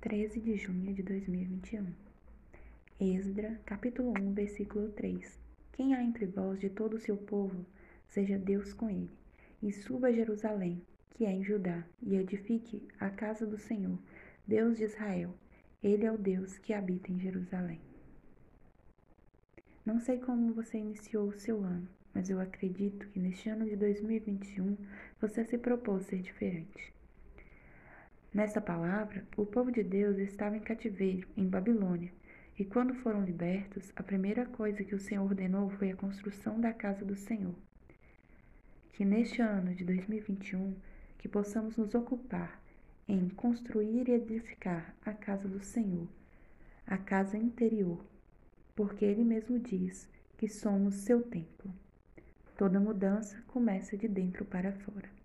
13 de junho de 2021. Esdra, capítulo 1, versículo 3. Quem há entre vós de todo o seu povo, seja Deus com ele, e suba a Jerusalém, que é em Judá, e edifique a casa do Senhor, Deus de Israel. Ele é o Deus que habita em Jerusalém. Não sei como você iniciou o seu ano, mas eu acredito que neste ano de 2021 você se propôs ser diferente. Nesta palavra, o povo de Deus estava em cativeiro, em Babilônia, e quando foram libertos, a primeira coisa que o Senhor ordenou foi a construção da casa do Senhor. Que neste ano de 2021, que possamos nos ocupar em construir e edificar a casa do Senhor, a casa interior, porque Ele mesmo diz que somos seu templo. Toda mudança começa de dentro para fora.